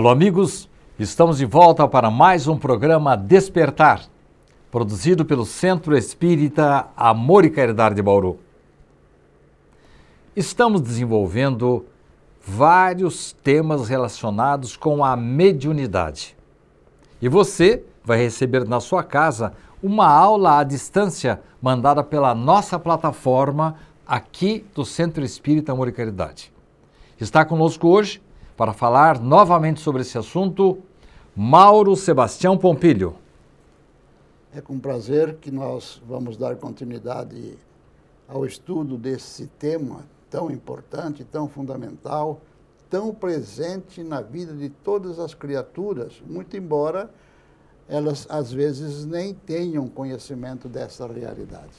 Alô, amigos, estamos de volta para mais um programa Despertar, produzido pelo Centro Espírita Amor e Caridade de Bauru. Estamos desenvolvendo vários temas relacionados com a mediunidade. E você vai receber na sua casa uma aula à distância mandada pela nossa plataforma aqui do Centro Espírita Amor e Caridade. Está conosco hoje para falar novamente sobre esse assunto Mauro Sebastião Pompilho. É com prazer que nós vamos dar continuidade ao estudo desse tema tão importante, tão fundamental, tão presente na vida de todas as criaturas, muito embora elas às vezes nem tenham conhecimento dessa realidade.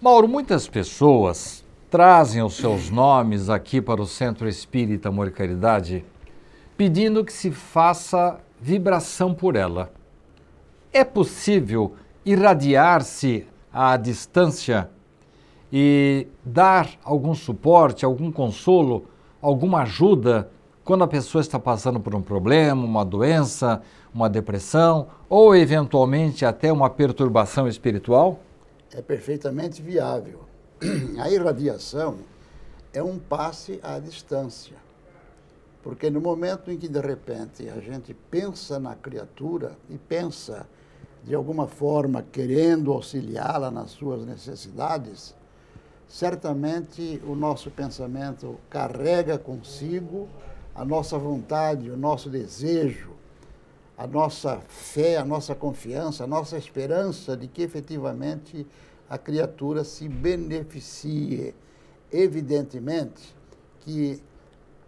Mauro, muitas pessoas trazem os seus nomes aqui para o Centro Espírita Amor e Caridade, pedindo que se faça vibração por ela. É possível irradiar-se à distância e dar algum suporte, algum consolo, alguma ajuda quando a pessoa está passando por um problema, uma doença, uma depressão ou eventualmente até uma perturbação espiritual? É perfeitamente viável. a irradiação é um passe à distância. Porque no momento em que, de repente, a gente pensa na criatura e pensa, de alguma forma, querendo auxiliá-la nas suas necessidades, certamente o nosso pensamento carrega consigo a nossa vontade, o nosso desejo, a nossa fé, a nossa confiança, a nossa esperança de que efetivamente a criatura se beneficie. Evidentemente que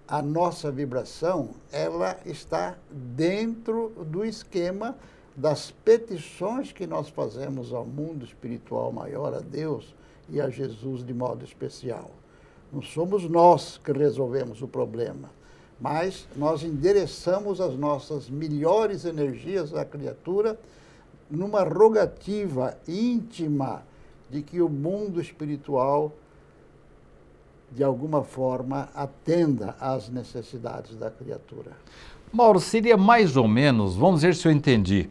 a nossa vibração ela está dentro do esquema das petições que nós fazemos ao mundo espiritual maior, a Deus e a Jesus de modo especial. Não somos nós que resolvemos o problema, mas nós endereçamos as nossas melhores energias à criatura numa rogativa íntima de que o mundo espiritual, de alguma forma, atenda às necessidades da criatura. Mauro, seria mais ou menos, vamos ver se eu entendi,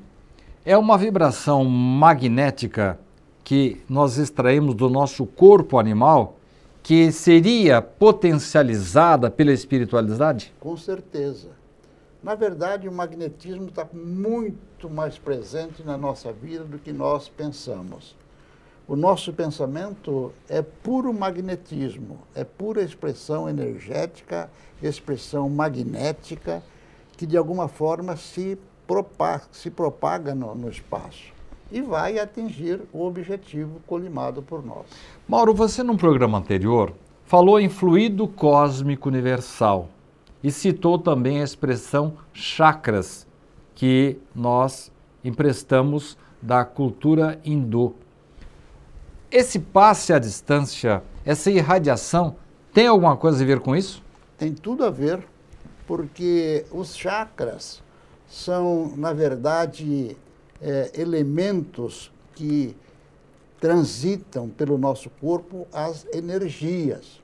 é uma vibração magnética que nós extraímos do nosso corpo animal que seria potencializada pela espiritualidade? Com certeza. Na verdade, o magnetismo está muito mais presente na nossa vida do que nós pensamos. O nosso pensamento é puro magnetismo, é pura expressão energética, expressão magnética, que de alguma forma se propaga, se propaga no, no espaço e vai atingir o objetivo colimado por nós. Mauro, você num programa anterior falou em fluido cósmico universal e citou também a expressão chakras, que nós emprestamos da cultura hindu. Esse passe à distância, essa irradiação, tem alguma coisa a ver com isso? Tem tudo a ver, porque os chakras são, na verdade, é, elementos que transitam pelo nosso corpo as energias.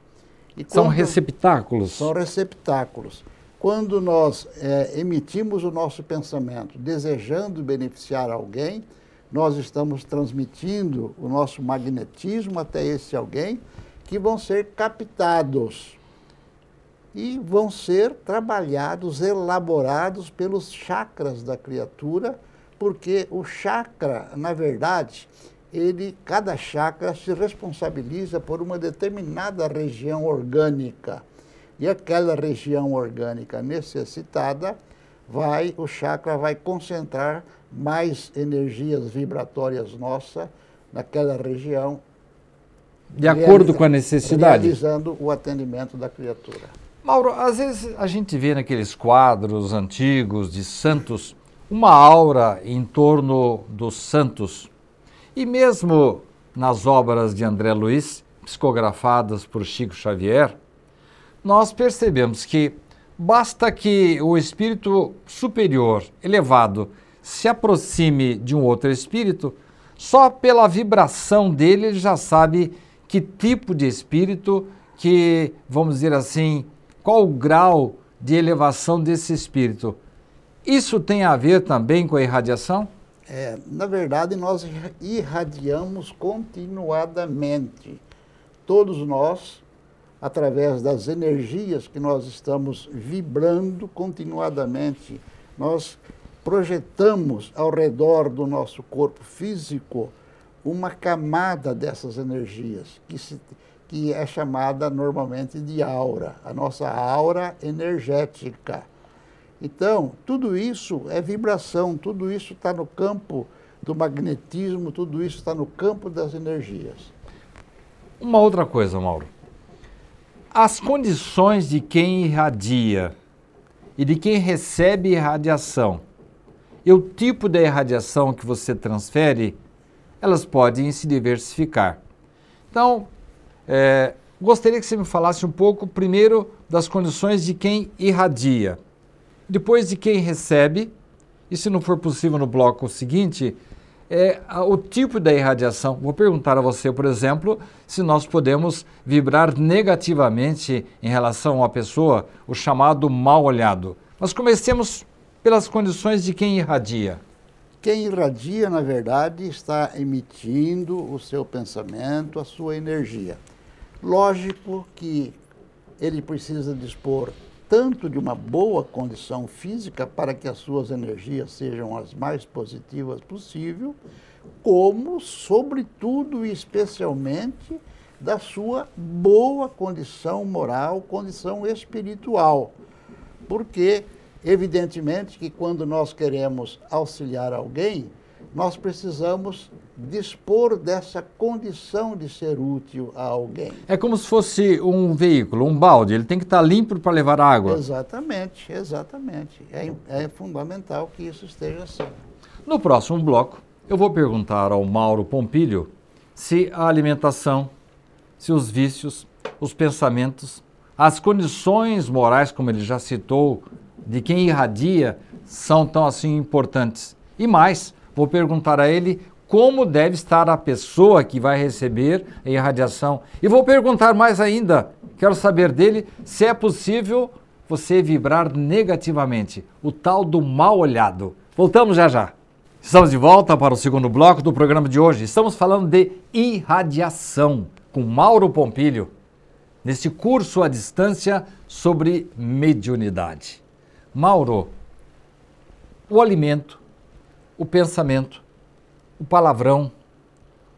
E são receptáculos? São receptáculos. Quando nós é, emitimos o nosso pensamento desejando beneficiar alguém, nós estamos transmitindo o nosso magnetismo até esse alguém, que vão ser captados e vão ser trabalhados, elaborados pelos chakras da criatura, porque o chakra, na verdade, ele, cada chakra se responsabiliza por uma determinada região orgânica. E aquela região orgânica necessitada vai, o chakra vai concentrar mais energias vibratórias nossas naquela região. De acordo com a necessidade. Realizando o atendimento da criatura. Mauro, às vezes a gente vê naqueles quadros antigos de santos uma aura em torno dos santos. E mesmo nas obras de André Luiz, psicografadas por Chico Xavier, nós percebemos que basta que o espírito superior, elevado, se aproxime de um outro espírito, só pela vibração dele ele já sabe que tipo de espírito, que, vamos dizer assim, qual o grau de elevação desse espírito. Isso tem a ver também com a irradiação? É, na verdade, nós irradiamos continuadamente. Todos nós, através das energias que nós estamos vibrando continuadamente, nós projetamos ao redor do nosso corpo físico uma camada dessas energias, que, se, que é chamada normalmente de aura, a nossa aura energética. Então, tudo isso é vibração, tudo isso está no campo do magnetismo, tudo isso está no campo das energias. Uma outra coisa, Mauro. As condições de quem irradia e de quem recebe irradiação e o tipo de irradiação que você transfere, elas podem se diversificar. Então, é, gostaria que você me falasse um pouco, primeiro, das condições de quem irradia, depois de quem recebe, e se não for possível no bloco seguinte, é, o tipo da irradiação. Vou perguntar a você, por exemplo, se nós podemos vibrar negativamente em relação uma pessoa, o chamado mal olhado. Mas comecemos pelas condições de quem irradia. Quem irradia, na verdade, está emitindo o seu pensamento, a sua energia. Lógico que ele precisa dispor tanto de uma boa condição física para que as suas energias sejam as mais positivas possível, como, sobretudo e especialmente, da sua boa condição moral, condição espiritual. Porque Evidentemente que quando nós queremos auxiliar alguém, nós precisamos dispor dessa condição de ser útil a alguém. É como se fosse um veículo, um balde, ele tem que estar limpo para levar água. Exatamente, exatamente. É, é fundamental que isso esteja assim. No próximo bloco, eu vou perguntar ao Mauro Pompilho se a alimentação, se os vícios, os pensamentos, as condições morais, como ele já citou de quem irradia são tão assim importantes. E mais, vou perguntar a ele como deve estar a pessoa que vai receber a irradiação. E vou perguntar mais ainda, quero saber dele se é possível você vibrar negativamente, o tal do mal olhado. Voltamos já já. Estamos de volta para o segundo bloco do programa de hoje. Estamos falando de irradiação com Mauro Pompilho, neste curso à distância sobre mediunidade. Mauro, o alimento, o pensamento, o palavrão,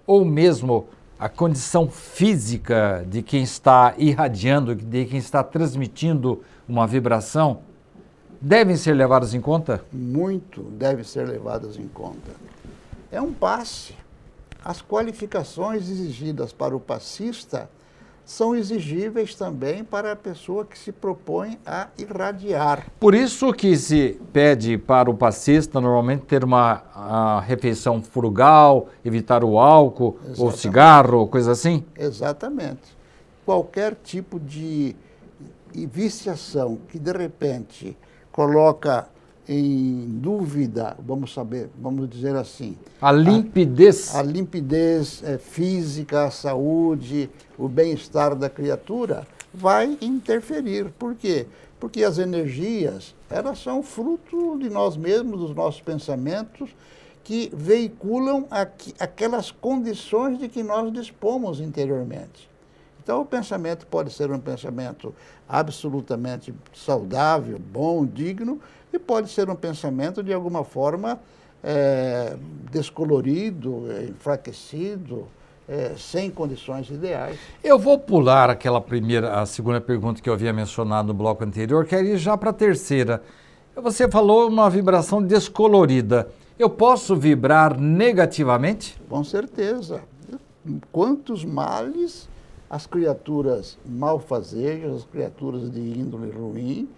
ou mesmo a condição física de quem está irradiando, de quem está transmitindo uma vibração, devem ser levados em conta? Muito devem ser levados em conta. É um passe. As qualificações exigidas para o passista são exigíveis também para a pessoa que se propõe a irradiar. Por isso que se pede para o passista normalmente ter uma refeição frugal, evitar o álcool, Exatamente. ou cigarro, coisa assim? Exatamente. Qualquer tipo de viciação que de repente coloca em dúvida, vamos saber, vamos dizer assim. A limpidez. A, a limpidez é, física, a saúde, o bem-estar da criatura vai interferir. Por quê? Porque as energias, elas são fruto de nós mesmos, dos nossos pensamentos, que veiculam aqu aquelas condições de que nós dispomos interiormente. Então, o pensamento pode ser um pensamento absolutamente saudável, bom, digno, e pode ser um pensamento de alguma forma é, descolorido, é, enfraquecido, é, sem condições ideais. Eu vou pular aquela primeira, a segunda pergunta que eu havia mencionado no bloco anterior, quero ir já para a terceira. Você falou uma vibração descolorida. Eu posso vibrar negativamente? Com certeza. Quantos males as criaturas malfazejas, as criaturas de índole ruim,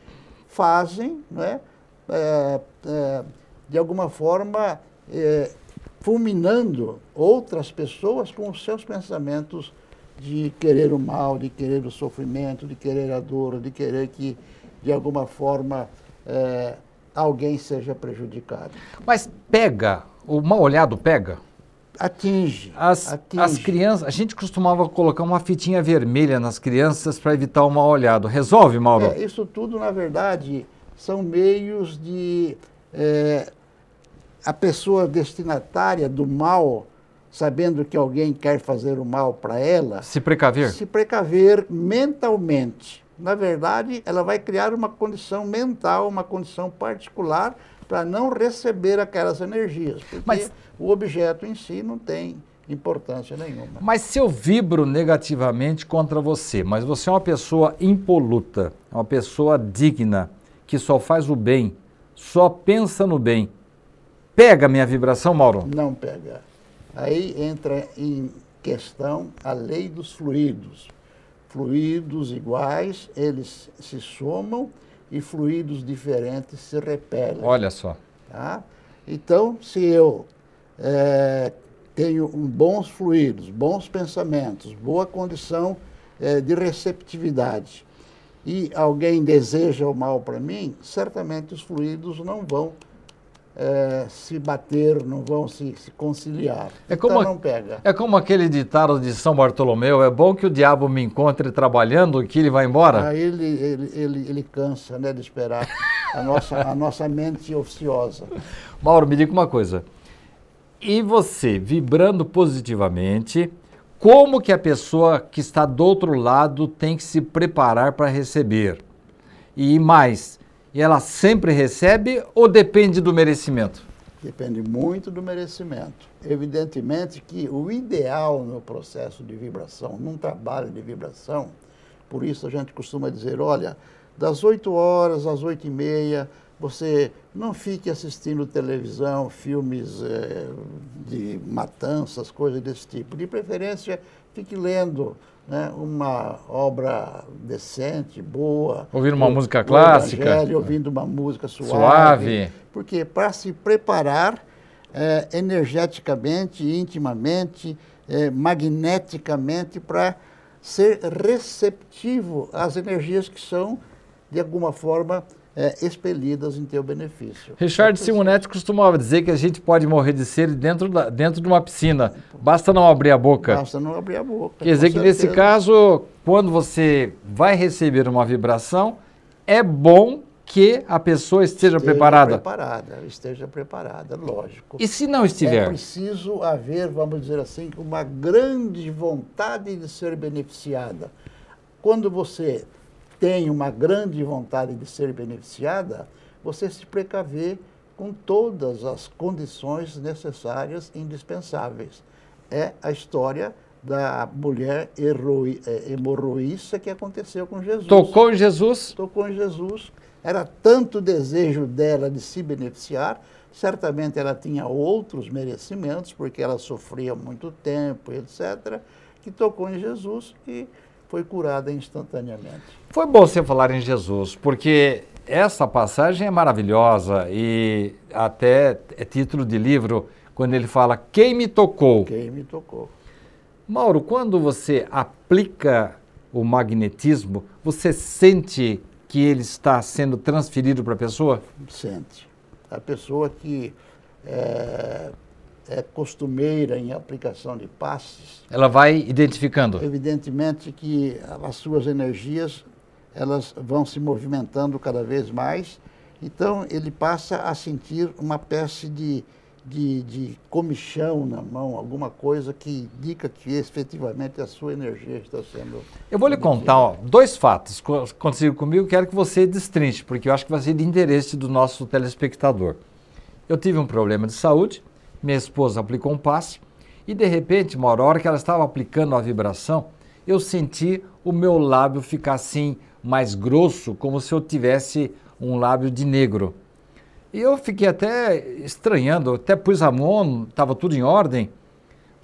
fazem, não é? é, é, de alguma forma, é, fulminando outras pessoas com os seus pensamentos de querer o mal, de querer o sofrimento, de querer a dor, de querer que, de alguma forma, é, alguém seja prejudicado. Mas pega, o mal olhado pega? Atinge. As, atinge. as crianças, a gente costumava colocar uma fitinha vermelha nas crianças para evitar o mal olhado. Resolve, Mauro? É, isso tudo, na verdade, são meios de é, a pessoa destinatária do mal, sabendo que alguém quer fazer o mal para ela, se precaver. Se precaver mentalmente. Na verdade, ela vai criar uma condição mental, uma condição particular para não receber aquelas energias, porque Mas, o objeto em si não tem importância nenhuma. Mas se eu vibro negativamente contra você, mas você é uma pessoa impoluta, uma pessoa digna, que só faz o bem, só pensa no bem, pega minha vibração, Mauro? Não pega. Aí entra em questão a lei dos fluidos. Fluidos iguais, eles se somam e fluidos diferentes se repelem. Olha só. Tá? Então, se eu é, tenho bons fluidos, bons pensamentos, boa condição é, de receptividade, e alguém deseja o mal para mim, certamente os fluidos não vão é, se bater, não vão se, se conciliar. É como, então não pega. É como aquele ditado de São Bartolomeu: é bom que o diabo me encontre trabalhando que ele vá embora. Aí ele, ele, ele, ele cansa né, de esperar a nossa, a nossa mente ociosa. Mauro, me diga uma coisa. E você, vibrando positivamente, como que a pessoa que está do outro lado tem que se preparar para receber? E mais, e ela sempre recebe ou depende do merecimento? Depende muito do merecimento. Evidentemente que o ideal no processo de vibração, num trabalho de vibração, por isso a gente costuma dizer, olha, das 8 horas às 8 e meia, você não fique assistindo televisão, filmes é, de matanças, coisas desse tipo. De preferência, fique lendo né, uma obra decente, boa. Ouvindo uma música clássica. ouvindo uma música suave. Suave. Porque para se preparar é, energeticamente, intimamente, é, magneticamente, para ser receptivo às energias que são, de alguma forma, é, expelidas em teu benefício. Richard Simonetti costumava dizer que a gente pode morrer de sede dentro, da, dentro de uma piscina, basta não abrir a boca. Basta não abrir a boca. Quer dizer que nesse caso, quando você vai receber uma vibração, é bom que a pessoa esteja, esteja preparada. preparada. Esteja preparada, lógico. E se não estiver? É preciso haver, vamos dizer assim, uma grande vontade de ser beneficiada. Quando você tem uma grande vontade de ser beneficiada, você se precaver com todas as condições necessárias e indispensáveis. É a história da mulher é, hemorroísta que aconteceu com Jesus. Tocou em Jesus? Tocou em Jesus. Era tanto o desejo dela de se beneficiar, certamente ela tinha outros merecimentos, porque ela sofria muito tempo, etc., que tocou em Jesus e foi curada instantaneamente. Foi bom você falar em Jesus, porque essa passagem é maravilhosa e até é título de livro quando ele fala quem me tocou. Quem me tocou. Mauro, quando você aplica o magnetismo, você sente que ele está sendo transferido para a pessoa? Sente. A pessoa que é, é costumeira em aplicação de passes. Ela vai identificando. Evidentemente que as suas energias elas vão se movimentando cada vez mais. Então ele passa a sentir uma espécie de, de, de comichão na mão, alguma coisa que indica que efetivamente a sua energia está sendo. Eu vou lhe contar ó, dois fatos consigo comigo, quero que você destrinche, porque eu acho que vai ser de interesse do nosso telespectador. Eu tive um problema de saúde, minha esposa aplicou um passe e de repente, uma hora que ela estava aplicando a vibração, eu senti o meu lábio ficar assim mais grosso, como se eu tivesse um lábio de negro. E eu fiquei até estranhando, até pus a mão, estava tudo em ordem.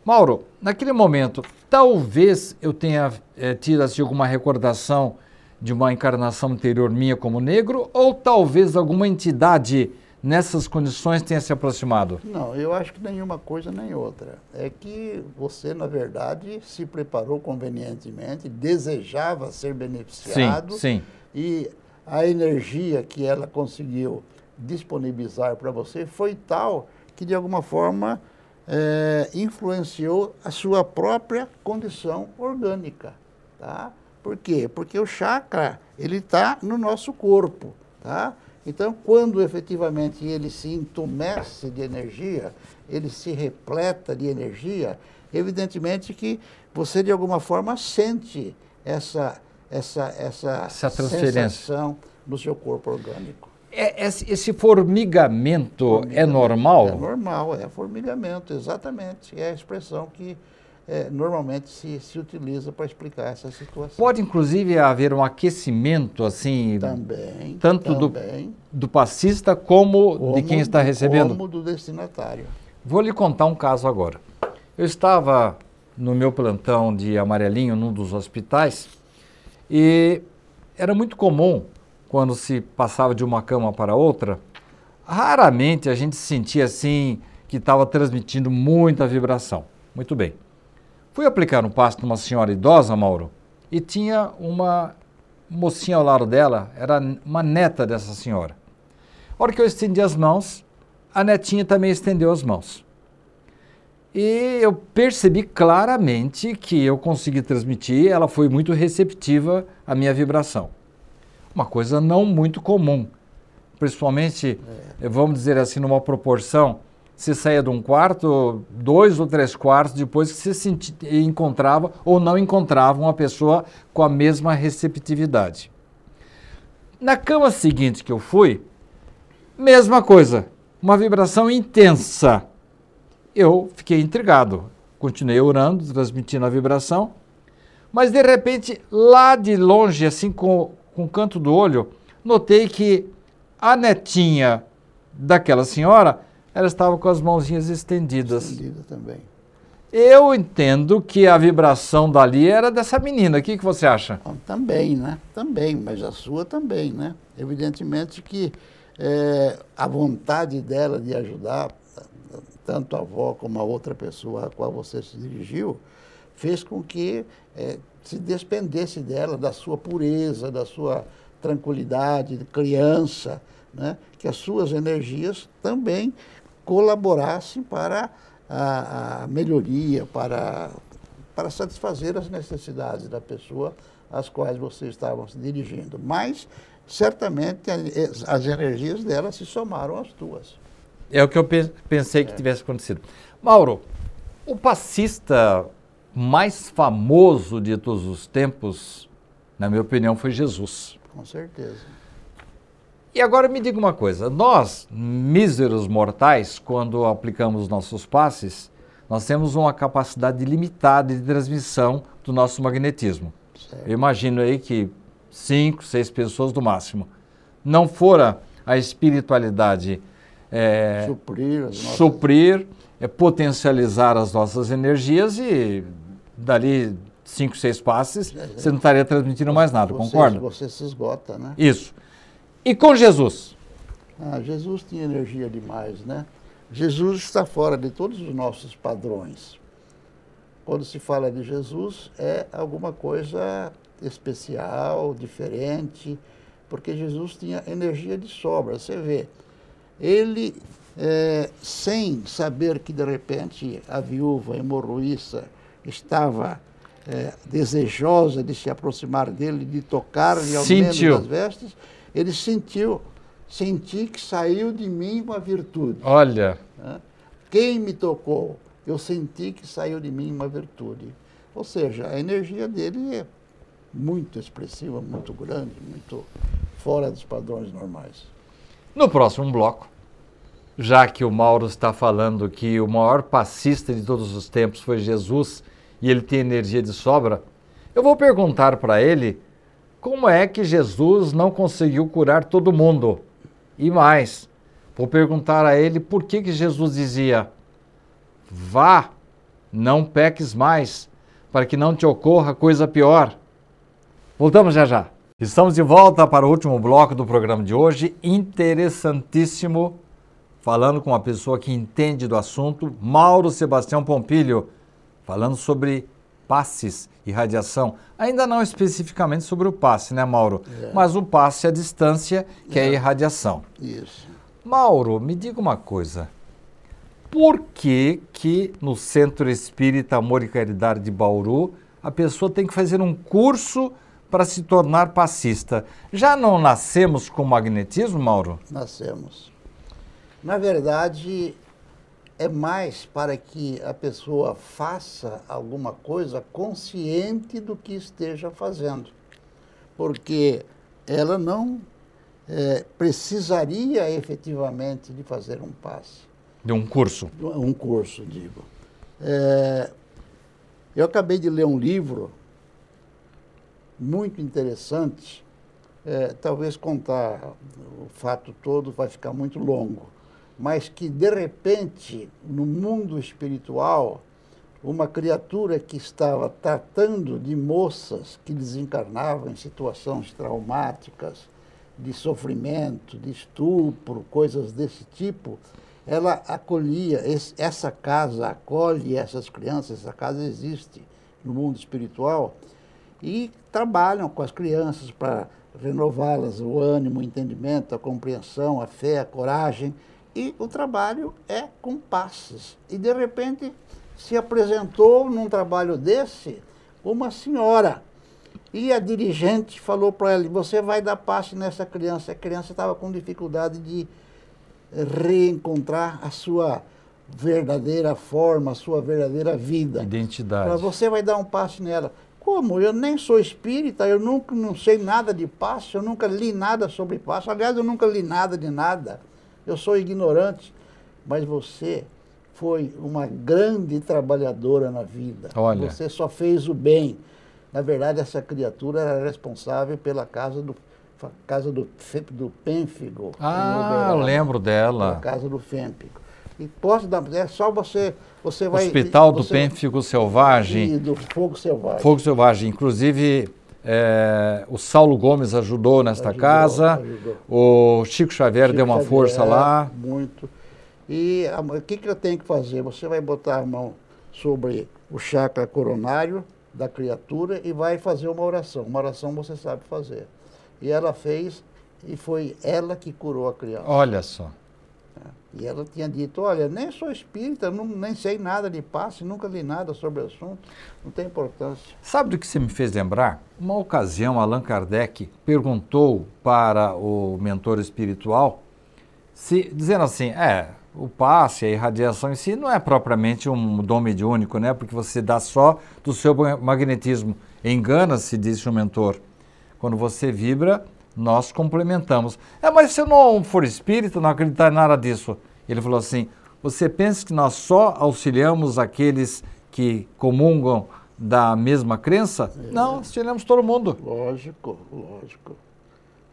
Mauro, naquele momento, talvez eu tenha é, tido assim, alguma recordação de uma encarnação anterior minha como negro, ou talvez alguma entidade nessas condições tenha se aproximado? Não, eu acho que nenhuma coisa nem outra. É que você, na verdade, se preparou convenientemente, desejava ser beneficiado. Sim, sim. E a energia que ela conseguiu disponibilizar para você foi tal que, de alguma forma, é, influenciou a sua própria condição orgânica. Tá? Por quê? Porque o chakra ele está no nosso corpo. Tá? Então, quando efetivamente ele se entumece de energia, ele se repleta de energia, evidentemente que você de alguma forma sente essa, essa, essa, essa sensação no seu corpo orgânico. É, esse formigamento, formigamento, é normal? É normal, é formigamento, exatamente. É a expressão que é, normalmente se, se utiliza para explicar essa situação. Pode, inclusive, haver um aquecimento, assim, também, tanto também, do, do passista como, como, de quem está recebendo? Como do destinatário. Vou lhe contar um caso agora. Eu estava no meu plantão de amarelinho num dos hospitais e era muito comum quando se passava de uma cama para outra, raramente a gente sentia assim que estava transmitindo muita vibração. Muito bem. Fui aplicar um passo numa senhora idosa, Mauro, e tinha uma mocinha ao lado dela, era uma neta dessa senhora. A hora que eu estendi as mãos, a netinha também estendeu as mãos. E eu percebi claramente que eu consegui transmitir, ela foi muito receptiva à minha vibração uma coisa não muito comum. Principalmente, é. vamos dizer assim, numa proporção, se saía de um quarto, dois ou três quartos depois que se encontrava ou não encontrava uma pessoa com a mesma receptividade. Na cama seguinte que eu fui, mesma coisa, uma vibração intensa. Eu fiquei intrigado, continuei orando, transmitindo a vibração, mas de repente, lá de longe, assim com com o canto do olho, notei que a netinha daquela senhora, ela estava com as mãozinhas estendidas. Estendida também. Eu entendo que a vibração dali era dessa menina. O que, que você acha? Também, né? Também, mas a sua também, né? Evidentemente que é, a vontade dela de ajudar, tanto a avó como a outra pessoa a qual você se dirigiu, fez com que é, se despendesse dela, da sua pureza, da sua tranquilidade de criança, né? que as suas energias também colaborassem para a, a melhoria, para, para satisfazer as necessidades da pessoa às quais vocês estavam se dirigindo. Mas, certamente, as energias dela se somaram às tuas. É o que eu pensei que é. tivesse acontecido. Mauro, o passista mais famoso de todos os tempos, na minha opinião, foi Jesus. Com certeza. E agora me diga uma coisa: nós, míseros mortais, quando aplicamos nossos passes, nós temos uma capacidade limitada de transmissão do nosso magnetismo. Certo. Eu imagino aí que cinco, seis pessoas do máximo. Não fora a espiritualidade é, suprir, nossas... suprir é, potencializar as nossas energias e dali cinco, seis passes, você não estaria transmitindo mais nada, você, concorda? Você se esgota, né? Isso. E com Jesus? Ah, Jesus tinha energia demais, né? Jesus está fora de todos os nossos padrões. Quando se fala de Jesus, é alguma coisa especial, diferente, porque Jesus tinha energia de sobra. Você vê, ele, é, sem saber que de repente a viúva hemorroíça estava é, desejosa de se aproximar dele, de tocar-lhe ao menos as vestes, ele sentiu, senti que saiu de mim uma virtude. Olha. Quem me tocou? Eu senti que saiu de mim uma virtude. Ou seja, a energia dele é muito expressiva, muito grande, muito fora dos padrões normais. No próximo bloco, já que o Mauro está falando que o maior passista de todos os tempos foi Jesus e ele tem energia de sobra, eu vou perguntar para ele como é que Jesus não conseguiu curar todo mundo. E mais, vou perguntar a ele por que, que Jesus dizia: vá, não peques mais, para que não te ocorra coisa pior. Voltamos já já. Estamos de volta para o último bloco do programa de hoje, interessantíssimo, falando com uma pessoa que entende do assunto, Mauro Sebastião Pompilho falando sobre passes e radiação. Ainda não especificamente sobre o passe, né, Mauro? É. Mas o passe à distância, que é, é a irradiação. Isso. Mauro, me diga uma coisa. por que, que no Centro Espírita Amor e Caridade de Bauru a pessoa tem que fazer um curso para se tornar passista? Já não nascemos com magnetismo, Mauro? Nascemos. Na verdade, é mais para que a pessoa faça alguma coisa consciente do que esteja fazendo. Porque ela não é, precisaria efetivamente de fazer um passe. De um curso. Um curso, digo. É, eu acabei de ler um livro muito interessante. É, talvez contar o fato todo vai ficar muito longo, mas que de repente, no mundo espiritual, uma criatura que estava tratando de moças que desencarnavam em situações traumáticas, de sofrimento, de estupro, coisas desse tipo, ela acolhia, esse, essa casa acolhe essas crianças, essa casa existe no mundo espiritual, e trabalham com as crianças para renová-las, o ânimo, o entendimento, a compreensão, a fé, a coragem, e o trabalho é com passes. E de repente se apresentou num trabalho desse uma senhora. E a dirigente falou para ela: Você vai dar passe nessa criança. A criança estava com dificuldade de reencontrar a sua verdadeira forma, a sua verdadeira vida. Identidade. você vai dar um passe nela. Como? Eu nem sou espírita, eu nunca não sei nada de passe, eu nunca li nada sobre passe. Aliás, eu nunca li nada de nada. Eu sou ignorante. Mas você foi uma grande trabalhadora na vida. Olha. Você só fez o bem. Na verdade, essa criatura era responsável pela casa do casa do, do Pênfigo. Ah, eu lembro dela. A casa do Pênfigo. E posso dar, é só você, você vai... Hospital do você, Pênfigo Selvagem. E do Fogo Selvagem. Fogo Selvagem. Inclusive, é, o Saulo Gomes ajudou nesta ajudou, casa, ajudou. o Chico Xavier Chico deu uma Xavier, força lá. Muito. E o que, que eu tenho que fazer? Você vai botar a mão sobre o chakra coronário da criatura e vai fazer uma oração. Uma oração você sabe fazer. E ela fez, e foi ela que curou a criança. Olha só. E ela tinha dito, olha, nem sou espírita, não, nem sei nada de passe, nunca li nada sobre o assunto, não tem importância. Sabe do que você me fez lembrar? Uma ocasião, Allan Kardec perguntou para o mentor espiritual, se, dizendo assim, é, o passe, a irradiação em si não é propriamente um dom mediúnico, né? Porque você dá só do seu magnetismo. Engana-se, disse o mentor. Quando você vibra, nós complementamos. É, mas se eu não for espírita, não acreditar em nada disso. Ele falou assim: você pensa que nós só auxiliamos aqueles que comungam da mesma crença? É. Não, auxiliamos todo mundo. Lógico, lógico.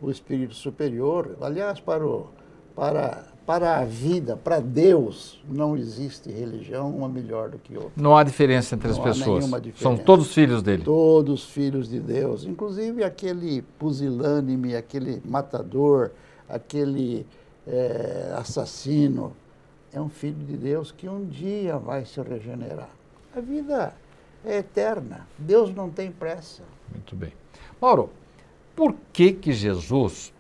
O espírito superior, aliás, para, o, para para a vida, para Deus, não existe religião uma melhor do que outra. Não há diferença entre as pessoas. São todos filhos dele. Todos filhos de Deus. Inclusive aquele pusilânime, aquele matador, aquele é, assassino, é um filho de Deus que um dia vai se regenerar. A vida é eterna. Deus não tem pressa. Muito bem. Mauro, por que que Jesus...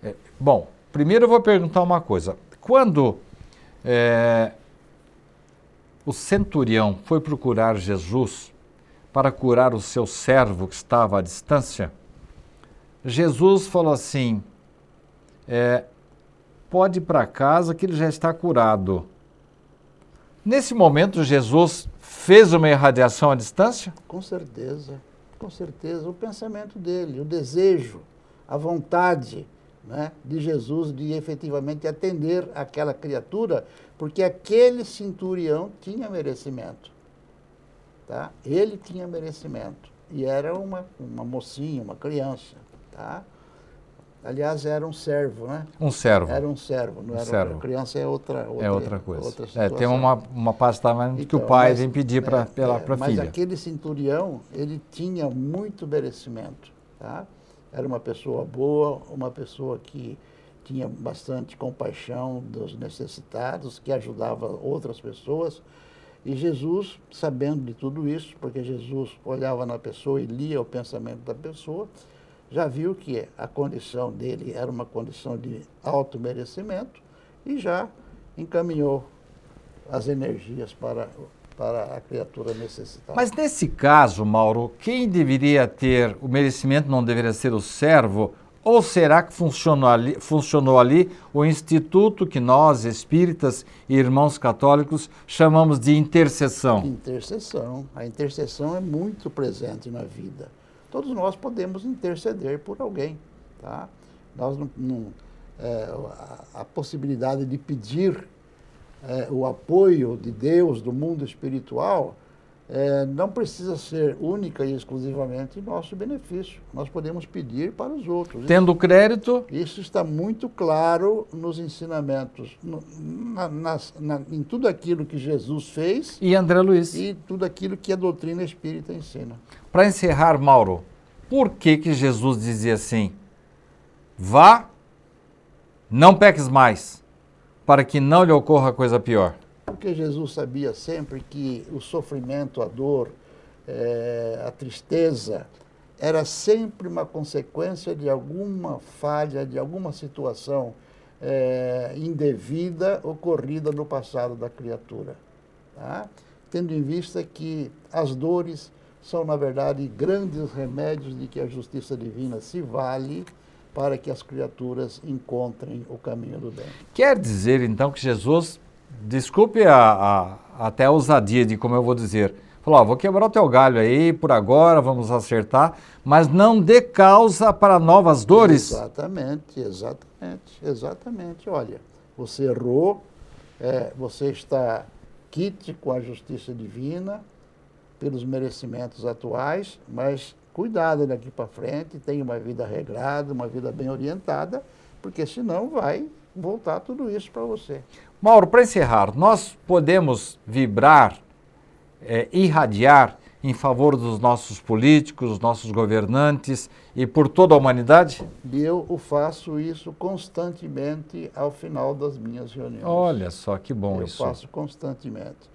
É, bom, Primeiro eu vou perguntar uma coisa. Quando é, o centurião foi procurar Jesus para curar o seu servo que estava à distância, Jesus falou assim: é, pode ir para casa que ele já está curado. Nesse momento, Jesus fez uma irradiação à distância? Com certeza, com certeza. O pensamento dele, o desejo, a vontade né, de Jesus de efetivamente atender aquela criatura, porque aquele centurião tinha merecimento. Tá? Ele tinha merecimento. E era uma, uma mocinha, uma criança. Tá? Aliás, era um servo, né? Um servo. Era um servo, não um era servo. criança é outra, outra É outra coisa. Outra é, tem uma, uma parte então, que o então, pai mas, vem pedir para é, é, mas filha. Mas aquele centurião, ele tinha muito merecimento, tá? Era uma pessoa boa, uma pessoa que tinha bastante compaixão dos necessitados, que ajudava outras pessoas. E Jesus, sabendo de tudo isso, porque Jesus olhava na pessoa e lia o pensamento da pessoa, já viu que a condição dele era uma condição de alto merecimento e já encaminhou as energias para, para a criatura necessitada. Mas nesse caso, Mauro, quem deveria ter o merecimento não deveria ser o servo? Ou será que funcionou ali, funcionou ali o instituto que nós, espíritas e irmãos católicos, chamamos de intercessão? Intercessão. A intercessão é muito presente na vida. Todos nós podemos interceder por alguém. Tá? Nós não, não é, a, a, possibilidade de pedir é, o apoio de Deus, do mundo espiritual, é, não precisa ser única e exclusivamente nosso benefício. Nós podemos pedir para os outros. Tendo crédito. Isso está muito claro nos ensinamentos, no, na, nas, na, em tudo aquilo que Jesus fez. E André Luiz. E tudo aquilo que a doutrina espírita ensina. Para encerrar, Mauro, por que, que Jesus dizia assim? Vá, não peques mais, para que não lhe ocorra coisa pior. Porque Jesus sabia sempre que o sofrimento, a dor, é, a tristeza, era sempre uma consequência de alguma falha, de alguma situação é, indevida ocorrida no passado da criatura. Tá? Tendo em vista que as dores são, na verdade, grandes remédios de que a justiça divina se vale para que as criaturas encontrem o caminho do bem. Quer dizer, então, que Jesus desculpe a, a, até a ousadia de como eu vou dizer. Falou, ó, vou quebrar o teu galho aí, por agora, vamos acertar, mas não dê causa para novas dores. Exatamente, exatamente, exatamente. Olha, você errou, é, você está quite com a justiça divina pelos merecimentos atuais, mas cuidado daqui para frente, tenha uma vida regrada, uma vida bem orientada, porque senão vai voltar tudo isso para você. Mauro, para encerrar, nós podemos vibrar, é, irradiar em favor dos nossos políticos, dos nossos governantes e por toda a humanidade? Eu faço isso constantemente ao final das minhas reuniões. Olha só que bom Eu isso. Eu faço constantemente.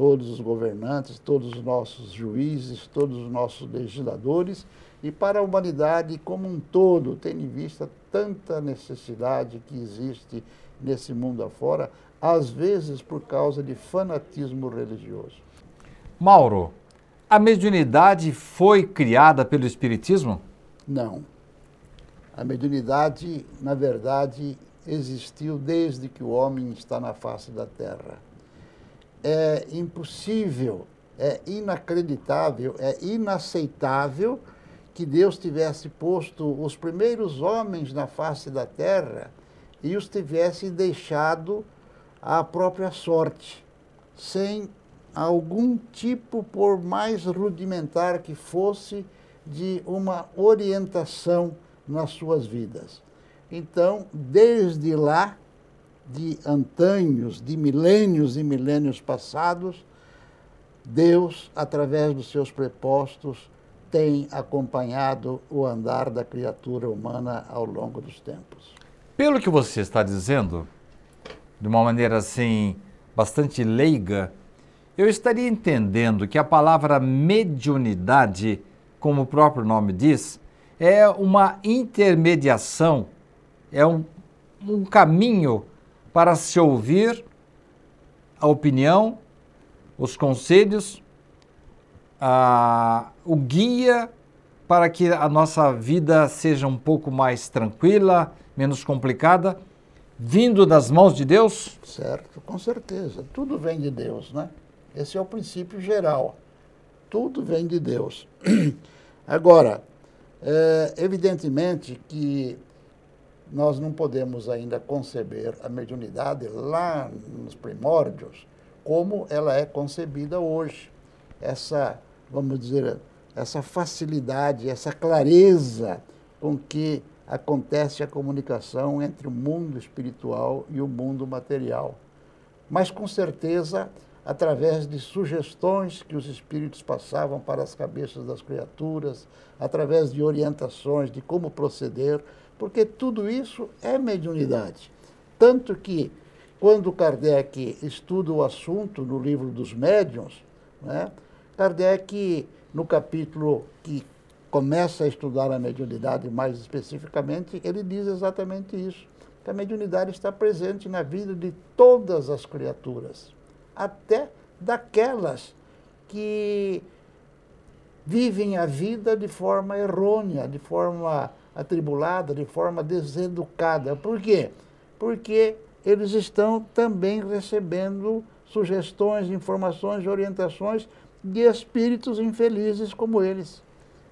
Todos os governantes, todos os nossos juízes, todos os nossos legisladores e para a humanidade como um todo, tendo em vista tanta necessidade que existe nesse mundo afora, às vezes por causa de fanatismo religioso. Mauro, a mediunidade foi criada pelo Espiritismo? Não. A mediunidade, na verdade, existiu desde que o homem está na face da Terra. É impossível, é inacreditável, é inaceitável que Deus tivesse posto os primeiros homens na face da Terra e os tivesse deixado à própria sorte, sem algum tipo, por mais rudimentar que fosse, de uma orientação nas suas vidas. Então, desde lá, de antanhos, de milênios e milênios passados, Deus, através dos seus prepostos, tem acompanhado o andar da criatura humana ao longo dos tempos. Pelo que você está dizendo, de uma maneira assim bastante leiga, eu estaria entendendo que a palavra mediunidade, como o próprio nome diz, é uma intermediação, é um, um caminho para se ouvir a opinião, os conselhos, a, o guia para que a nossa vida seja um pouco mais tranquila, menos complicada, vindo das mãos de Deus? Certo, com certeza. Tudo vem de Deus, né? Esse é o princípio geral. Tudo vem de Deus. Agora, é, evidentemente que nós não podemos ainda conceber a mediunidade lá nos primórdios como ela é concebida hoje. Essa, vamos dizer, essa facilidade, essa clareza com que acontece a comunicação entre o mundo espiritual e o mundo material. Mas, com certeza, através de sugestões que os espíritos passavam para as cabeças das criaturas, através de orientações de como proceder, porque tudo isso é mediunidade. Tanto que, quando Kardec estuda o assunto no livro dos médiuns, né, Kardec, no capítulo que começa a estudar a mediunidade mais especificamente, ele diz exatamente isso. Que a mediunidade está presente na vida de todas as criaturas. até daquelas que vivem a vida de forma errônea, de forma atribulada, de forma deseducada. Por quê? Porque eles estão também recebendo sugestões, informações, orientações de espíritos infelizes como eles.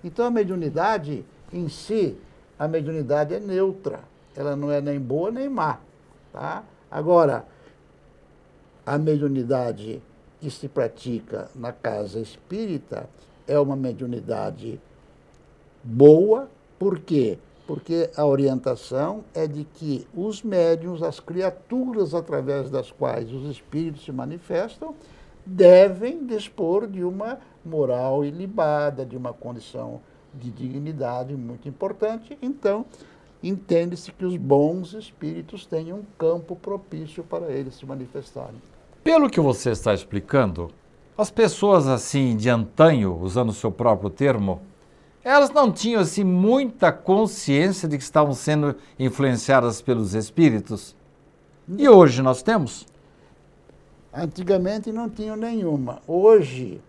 Então a mediunidade em si, a mediunidade é neutra, ela não é nem boa nem má. Tá? Agora, a mediunidade que se pratica na casa espírita é uma mediunidade boa, por quê? Porque a orientação é de que os médiums, as criaturas através das quais os espíritos se manifestam, devem dispor de uma moral ilibada, de uma condição de dignidade muito importante. Então, entende-se que os bons espíritos têm um campo propício para eles se manifestarem. Pelo que você está explicando, as pessoas assim de antanho, usando o seu próprio termo, elas não tinham assim muita consciência de que estavam sendo influenciadas pelos espíritos. E hoje nós temos? Antigamente não tinham nenhuma. Hoje,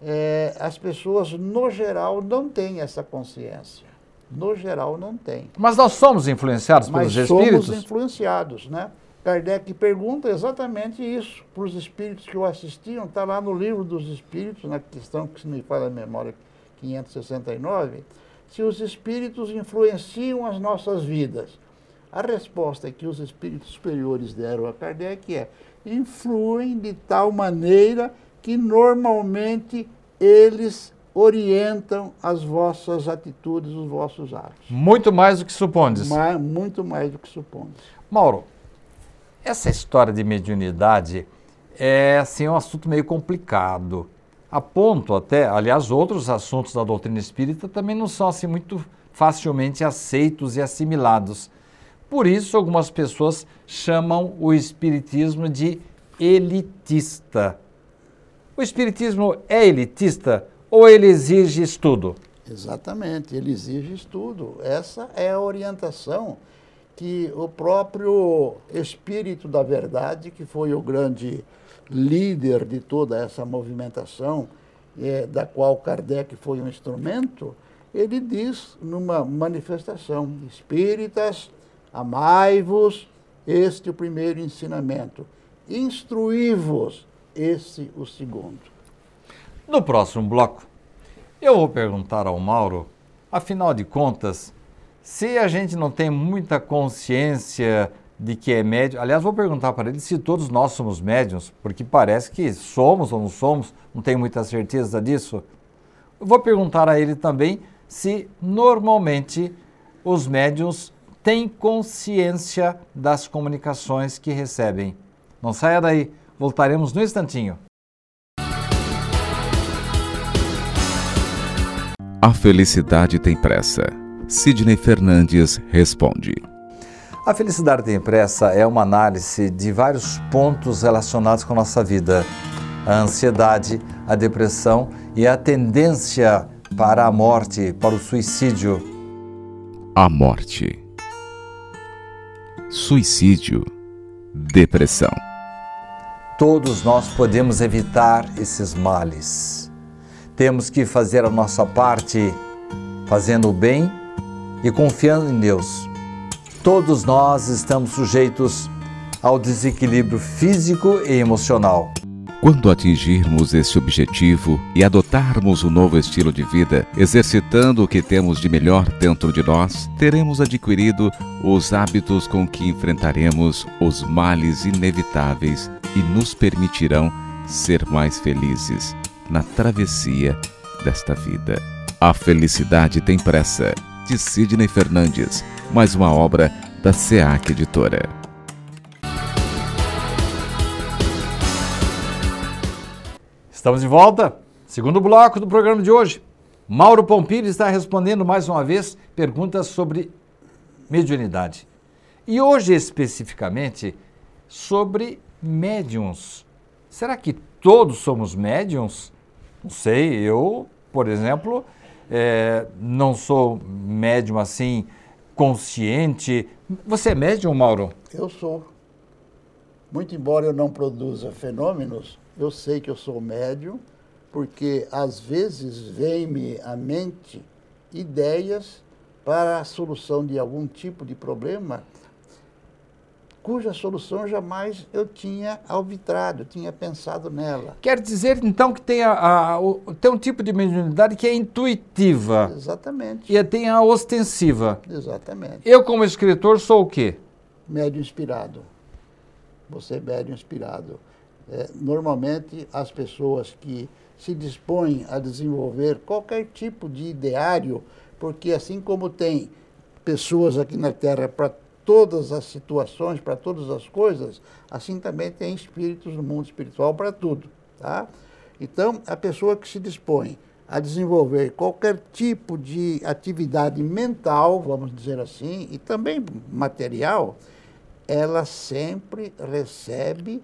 é, as pessoas, no geral, não têm essa consciência. No geral, não têm. Mas nós somos influenciados pelos Mas espíritos? somos influenciados, né? Kardec pergunta exatamente isso para os espíritos que o assistiam, está lá no livro dos espíritos, na questão que se me fala a memória 569, se os espíritos influenciam as nossas vidas. A resposta que os espíritos superiores deram a Kardec é: influem de tal maneira que normalmente eles orientam as vossas atitudes, os vossos atos. Muito mais do que supondes. Muito mais do que supondes. Mauro, essa história de mediunidade é assim um assunto meio complicado. A ponto até, aliás, outros assuntos da doutrina espírita também não são assim muito facilmente aceitos e assimilados. Por isso, algumas pessoas chamam o espiritismo de elitista. O espiritismo é elitista ou ele exige estudo? Exatamente, ele exige estudo. Essa é a orientação que o próprio Espírito da Verdade, que foi o grande líder de toda essa movimentação, é, da qual Kardec foi um instrumento, ele diz numa manifestação: Espíritas, amai-vos, este o primeiro ensinamento, instruí-vos, esse o segundo. No próximo bloco, eu vou perguntar ao Mauro, afinal de contas, se a gente não tem muita consciência de que é médium, aliás, vou perguntar para ele se todos nós somos médiums, porque parece que somos ou não somos, não tenho muita certeza disso. Vou perguntar a ele também se normalmente os médiums têm consciência das comunicações que recebem. Não saia daí, voltaremos no instantinho. A felicidade tem pressa. Sidney Fernandes responde. A felicidade tem pressa é uma análise de vários pontos relacionados com a nossa vida. A ansiedade, a depressão e a tendência para a morte, para o suicídio. A morte. Suicídio. Depressão. Todos nós podemos evitar esses males. Temos que fazer a nossa parte fazendo o bem e confiando em Deus. Todos nós estamos sujeitos ao desequilíbrio físico e emocional. Quando atingirmos esse objetivo e adotarmos um novo estilo de vida, exercitando o que temos de melhor dentro de nós, teremos adquirido os hábitos com que enfrentaremos os males inevitáveis e nos permitirão ser mais felizes na travessia desta vida. A felicidade tem pressa, de Sidney Fernandes, mais uma obra da SEAC Editora. Estamos de volta, segundo bloco do programa de hoje. Mauro Pompili está respondendo mais uma vez perguntas sobre mediunidade. E hoje, especificamente, sobre médiums. Será que todos somos médiums? Não sei, eu, por exemplo, é, não sou médium assim consciente. Você é médium, Mauro? Eu sou. muito embora eu não produza fenômenos, eu sei que eu sou médium, porque às vezes vem-me à mente ideias para a solução de algum tipo de problema cuja solução jamais eu tinha alvitrado, tinha pensado nela. Quer dizer, então, que tem, a, a, tem um tipo de mediunidade que é intuitiva. Exatamente. E tem a ostensiva. Exatamente. Eu, como escritor, sou o quê? Médio inspirado. Você é médio inspirado. É, normalmente, as pessoas que se dispõem a desenvolver qualquer tipo de ideário, porque assim como tem pessoas aqui na Terra para todas as situações, para todas as coisas, assim também tem espíritos no mundo espiritual para tudo. Tá? Então, a pessoa que se dispõe a desenvolver qualquer tipo de atividade mental, vamos dizer assim, e também material, ela sempre recebe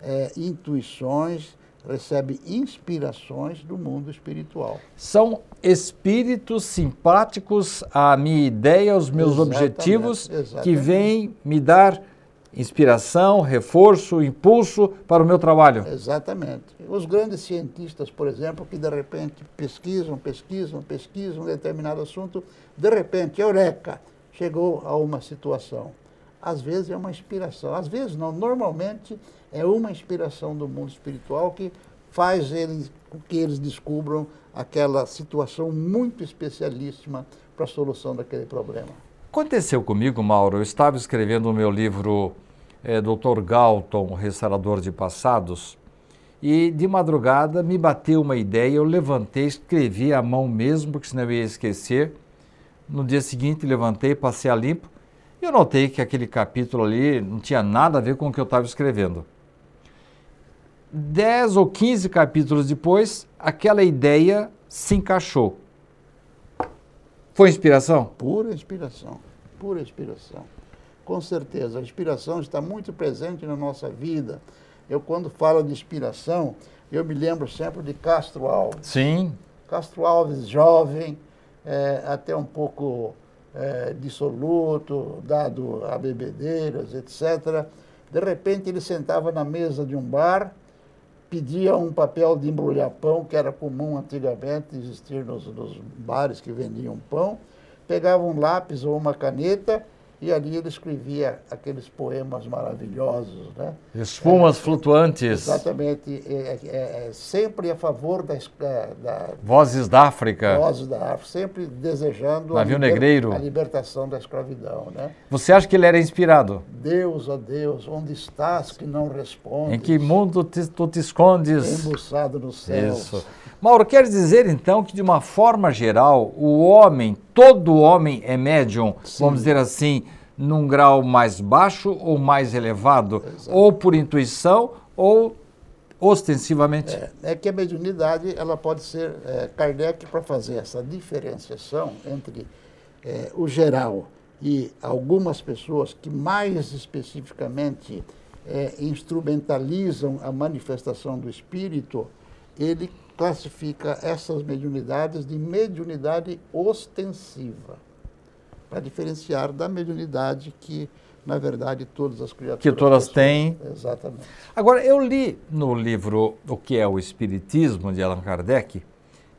é, intuições, recebe inspirações do mundo espiritual. São espíritos simpáticos à minha ideia, aos meus exatamente, objetivos, exatamente. que vêm me dar inspiração, reforço, impulso para o meu trabalho. Exatamente. Os grandes cientistas, por exemplo, que de repente pesquisam, pesquisam, pesquisam um determinado assunto, de repente, eureka, chegou a uma situação. Às vezes é uma inspiração, às vezes não, normalmente é uma inspiração do mundo espiritual que faz eles, com que eles descubram aquela situação muito especialíssima para a solução daquele problema. Aconteceu comigo, Mauro, eu estava escrevendo o meu livro é, Dr. Galton, Restaurador de Passados, e de madrugada me bateu uma ideia, eu levantei, escrevi à mão mesmo, porque senão eu ia esquecer. No dia seguinte levantei, passei a limpo, e eu notei que aquele capítulo ali não tinha nada a ver com o que eu estava escrevendo. 10 ou 15 capítulos depois, aquela ideia se encaixou. Foi inspiração? Pura inspiração, pura inspiração. Com certeza, a inspiração está muito presente na nossa vida. Eu, quando falo de inspiração, eu me lembro sempre de Castro Alves. Sim. Castro Alves, jovem, é, até um pouco é, dissoluto, dado a bebedeiras, etc. De repente, ele sentava na mesa de um bar pedia um papel de embrulhar pão, que era comum antigamente existir nos, nos bares que vendiam pão, pegava um lápis ou uma caneta e ali ele escrevia aqueles poemas maravilhosos, né? Espumas é, flutuantes. Exatamente, é, é, é, sempre a favor da, da, Vozes da África. Vozes da África, sempre desejando a, liber, negreiro. a libertação da escravidão, né? Você acha que ele era inspirado? Deus, ó oh Deus, onde estás que não respondes? Em que mundo te, tu te escondes? Embuçado no céu. Isso. Mauro, quer dizer então que de uma forma geral, o homem, todo homem é médium, Sim. vamos dizer assim, num grau mais baixo ou mais elevado, Exato. ou por intuição ou ostensivamente? É, é, que a mediunidade ela pode ser é, Kardec para fazer essa diferenciação entre é, o geral e algumas pessoas que mais especificamente é, instrumentalizam a manifestação do espírito, ele classifica essas mediunidades de mediunidade ostensiva, para diferenciar da mediunidade que, na verdade, todas as criaturas... Que todas têm. Exatamente. Agora, eu li no livro O que é o Espiritismo, de Allan Kardec,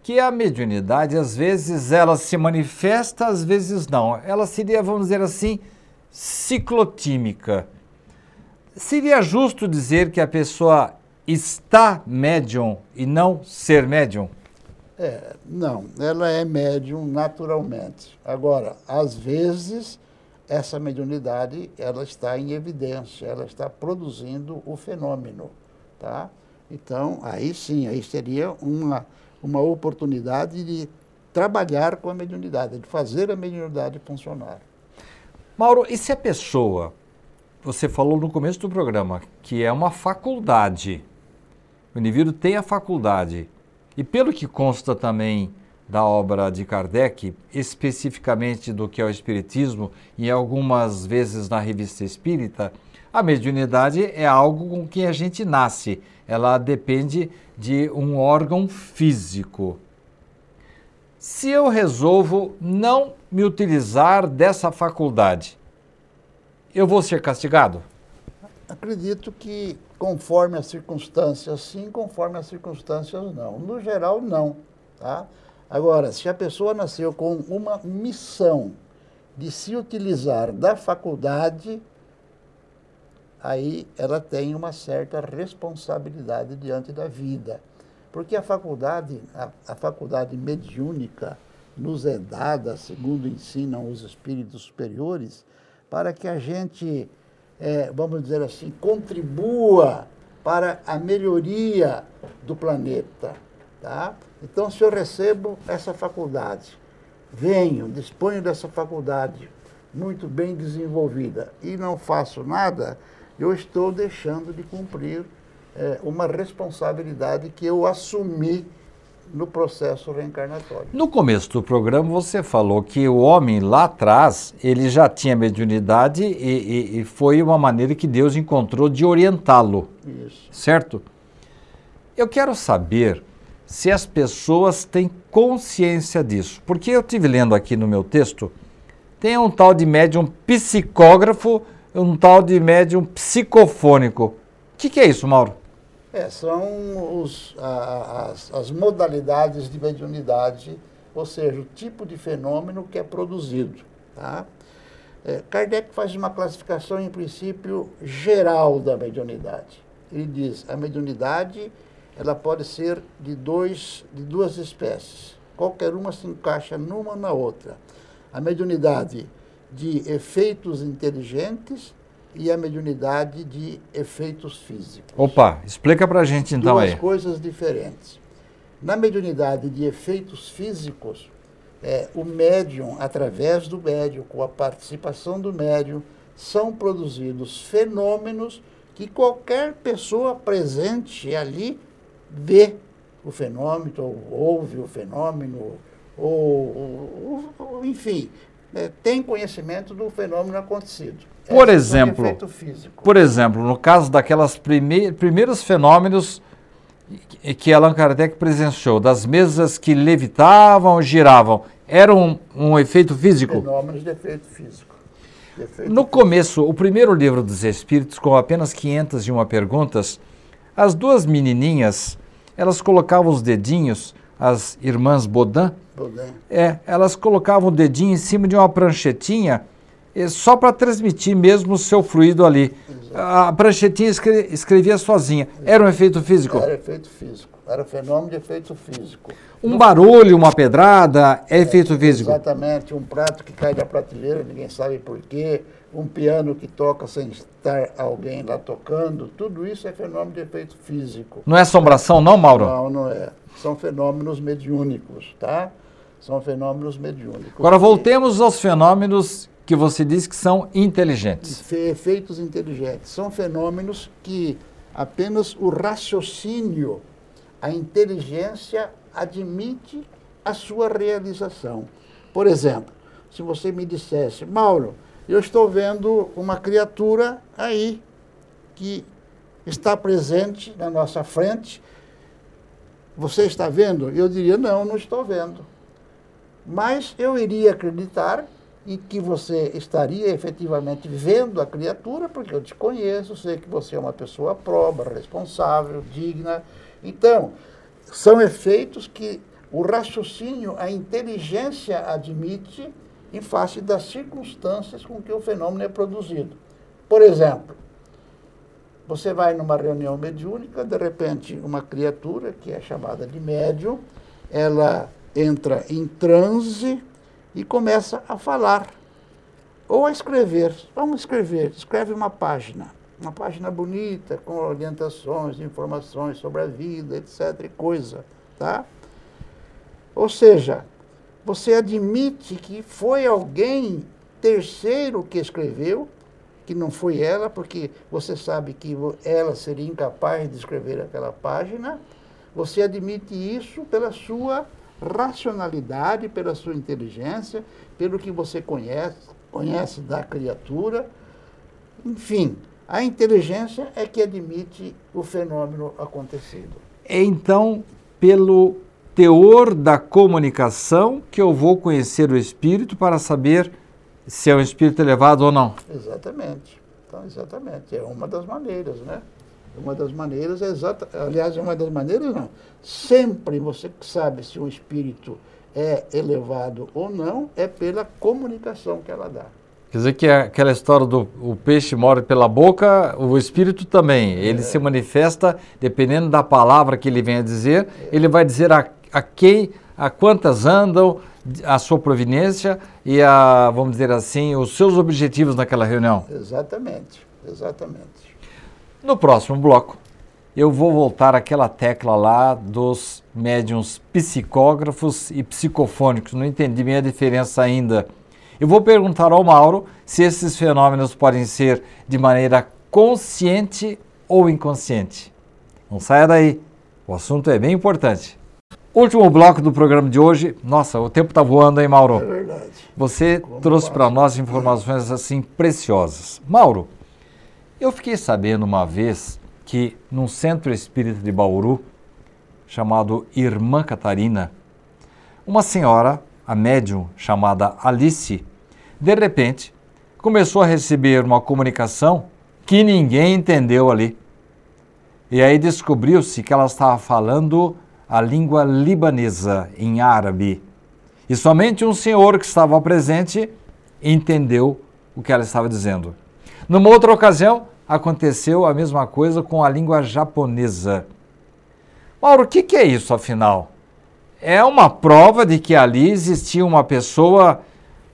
que a mediunidade, às vezes, ela se manifesta, às vezes não. Ela seria, vamos dizer assim, ciclotímica. Seria justo dizer que a pessoa está médium e não ser médium? É, não, ela é médium naturalmente. Agora, às vezes, essa mediunidade ela está em evidência, ela está produzindo o fenômeno, tá? Então, aí sim, aí seria uma, uma oportunidade de trabalhar com a mediunidade, de fazer a mediunidade funcionar. Mauro, e se a pessoa, você falou no começo do programa, que é uma faculdade, o indivíduo tem a faculdade, e pelo que consta também da obra de Kardec, especificamente do que é o Espiritismo, e algumas vezes na revista Espírita, a mediunidade é algo com que a gente nasce, ela depende de um órgão físico. Se eu resolvo não me utilizar dessa faculdade, eu vou ser castigado? Acredito que conforme as circunstâncias, sim, conforme as circunstâncias, não. No geral, não. Tá? Agora, se a pessoa nasceu com uma missão de se utilizar da faculdade, aí ela tem uma certa responsabilidade diante da vida. Porque a faculdade, a, a faculdade mediúnica, nos é dada, segundo ensinam os espíritos superiores, para que a gente, é, vamos dizer assim, contribua para a melhoria do planeta. Tá? Então, se eu recebo essa faculdade, venho, disponho dessa faculdade muito bem desenvolvida e não faço nada, eu estou deixando de cumprir é, uma responsabilidade que eu assumi no processo reencarnatório. No começo do programa você falou que o homem lá atrás ele já tinha mediunidade e, e, e foi uma maneira que Deus encontrou de orientá-lo. Isso. Certo? Eu quero saber se as pessoas têm consciência disso, porque eu tive lendo aqui no meu texto tem um tal de médium psicógrafo, um tal de médium psicofônico. O que, que é isso, Mauro? É, são os, a, as, as modalidades de mediunidade, ou seja, o tipo de fenômeno que é produzido. Tá? É, Kardec faz uma classificação, em princípio, geral da mediunidade. Ele diz, a mediunidade ela pode ser de, dois, de duas espécies. Qualquer uma se encaixa numa na outra. A mediunidade de efeitos inteligentes e a mediunidade de efeitos físicos. Opa, explica pra gente então Duas aí. coisas diferentes. Na mediunidade de efeitos físicos, é, o médium, através do médium, com a participação do médium, são produzidos fenômenos que qualquer pessoa presente ali vê o fenômeno, ou ouve o fenômeno, ou, ou, ou enfim, é, tem conhecimento do fenômeno acontecido. Por é exemplo. Por exemplo, no caso daquelas prime primeiros fenômenos que- que Allan Kardec presenciou, das mesas que levitavam, giravam, era um, um efeito físico? Fenômenos de efeito físico. De efeito No físico. começo, o primeiro livro dos Espíritos, com apenas 501 perguntas, as duas menininhas, elas colocavam os dedinhos, as irmãs Baudin. é, elas colocavam o dedinho em cima de uma pranchetinha eh, só para transmitir mesmo o seu fluido ali. A pranchetinha escre- escrevia sozinha. Era um efeito físico? Era efeito físico. Era fenômeno de efeito físico. Um barulho, uma pedrada, é efeito físico? Exatamente. Um prato que cai da prateleira, ninguém sabe por quê. Um piano que toca sem estar alguém lá tocando. Tudo isso é fenômeno de efeito físico. Não é assombração não, Mauro? Não, não é. São fenômenos mediúnicos, tá? São fenômenos mediúnicos. Agora voltemos aos fenômenos que você disse que são inteligentes. Fe- Efeitos inteligentes. São fenômenos que apenas o raciocínio, a inteligência admite a sua realização. Por exemplo, se você me dissesse, Mauro, eu estou vendo uma criatura aí que está presente na nossa frente. Você está vendo? Eu diria, não, não estou vendo. Mas eu iria acreditar e que você estaria efetivamente vendo a criatura, porque eu te conheço, sei que você é uma pessoa proba, responsável, digna. Então, são efeitos que o raciocínio, a inteligência admite em face das circunstâncias com que o fenômeno é produzido. Por exemplo, você vai numa reunião mediúnica, de repente uma criatura, que é chamada de médium, ela entra em transe e começa a falar. Ou a escrever. Vamos escrever. Escreve uma página. Uma página bonita, com orientações, informações sobre a vida, etc. e coisa. Tá? Ou seja, você admite que foi alguém terceiro que escreveu, que não foi ela, porque você sabe que ela seria incapaz de escrever aquela página. Você admite isso pela sua racionalidade, pela sua inteligência, pelo que você conhece, conhece da criatura. Enfim, a inteligência é que admite o fenômeno acontecido. É então pelo teor da comunicação que eu vou conhecer o espírito para saber se é um espírito elevado ou não. Exatamente. Então, exatamente, é uma das maneiras, né? Uma das maneiras, exata, aliás, é uma das maneiras não. Sempre você sabe se um espírito é elevado ou não, é pela comunicação que ela dá. Quer dizer que é aquela história do o peixe mora pela boca, o espírito também. Ele é. se manifesta dependendo da palavra que ele venha dizer. É. Ele vai dizer a, a quem, a quantas andam, a sua proveniência e a, vamos dizer assim, os seus objetivos naquela reunião. Exatamente, exatamente. No próximo bloco, eu vou voltar àquela tecla lá dos médiums psicógrafos e psicofônicos. Não entendi bem a diferença ainda. Eu vou perguntar ao Mauro se esses fenômenos podem ser de maneira consciente ou inconsciente. Não saia daí, o assunto é bem importante. Último bloco do programa de hoje. Nossa, o tempo está voando, hein, Mauro? É verdade. Você Como trouxe para nós informações assim preciosas. Mauro, eu fiquei sabendo uma vez que num centro espírita de Bauru, chamado Irmã Catarina, uma senhora, a médium chamada Alice, de repente, começou a receber uma comunicação que ninguém entendeu ali. E aí descobriu-se que ela estava falando a língua libanesa, em árabe. E somente um senhor que estava presente entendeu o que ela estava dizendo. Numa outra ocasião, aconteceu a mesma coisa com a língua japonesa. Mauro, o que, é isso afinal? É uma prova de que ali existia uma pessoa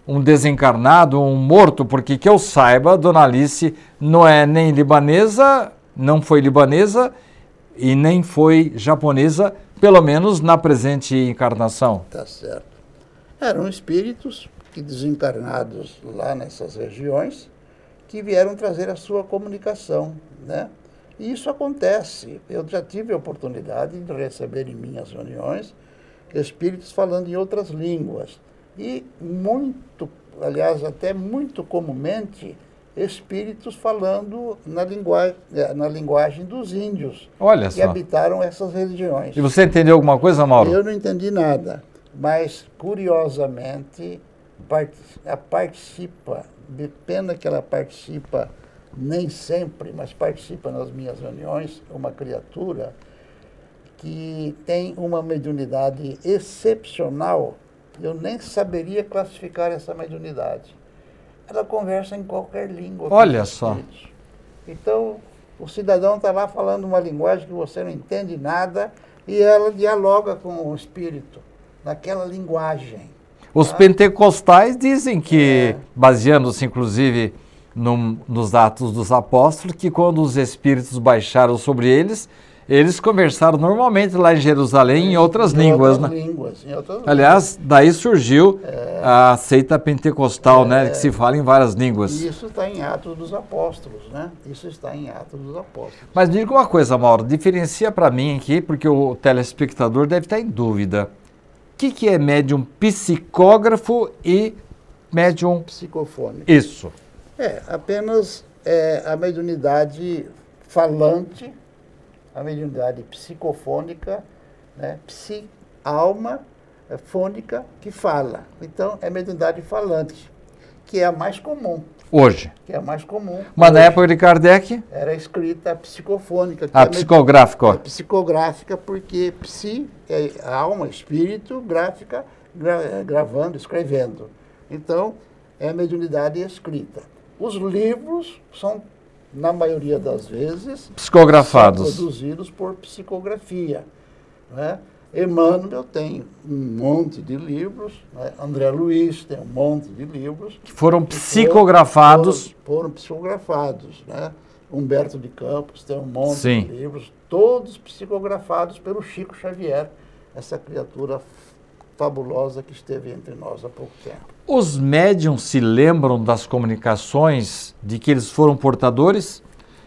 um desencarnado, um morto, porque que eu saiba, Dona Alice não é nem libanesa, não foi libanesa e nem foi japonesa, pelo menos na presente encarnação. Tá certo. Eram espíritos que desencarnados lá nessas regiões que vieram trazer a sua comunicação, né? E isso acontece. Eu já tive a oportunidade de receber em minhas reuniões espíritos falando em outras línguas e muito, aliás, até muito comumente, espíritos falando na linguagem, é, na linguagem dos índios Olha que só. habitaram essas regiões. E você entendeu alguma coisa, Mauro? Eu não entendi nada, mas curiosamente participa, de pena que ela participa nem sempre, mas participa nas minhas reuniões, uma criatura que tem uma mediunidade excepcional eu nem saberia classificar essa mediunidade. Ela conversa em qualquer língua. Olha só. Então, o cidadão está lá falando uma linguagem que você não entende nada e ela dialoga com o espírito naquela linguagem. Os tá? pentecostais dizem que, é. baseando-se inclusive no, nos Atos dos Apóstolos, que quando os espíritos baixaram sobre eles, eles conversaram normalmente lá em Jerusalém em outras em línguas, outras né? Línguas, em outras Aliás, daí surgiu é, a seita pentecostal, né, é, né? Que se fala em várias línguas. Isso está em Atos dos Apóstolos, né? Isso está em Atos dos Apóstolos. Mas diga uma coisa, Mauro, diferencia para mim aqui, porque o telespectador deve estar em dúvida. O que, que é médium psicógrafo e médium... Psicofônico. Isso. É, apenas é, a mediunidade falante a mediunidade psicofônica, né? Psi, alma é, fônica que fala. Então, é mediunidade falante, que é a mais comum. Hoje. Que é a mais comum. Mas na época de Kardec? Era escrita psicofônica. A é psicográfica. É psicográfica, porque psi é alma, espírito, gráfica, gra, gravando, escrevendo. Então, é a mediunidade escrita. Os livros são na maioria das vezes, psicografados. produzidos por psicografia. Né? Emmanuel tem um monte de livros, né? André Luiz tem um monte de livros. Que foram psicografados. Foram, foram, psicografados. Né? Humberto de Campos tem um monte Sim. de livros, todos psicografados pelo Chico Xavier, essa criatura fabulosa que esteve entre nós há pouco tempo. Os médiums se lembram das comunicações de que eles foram portadores?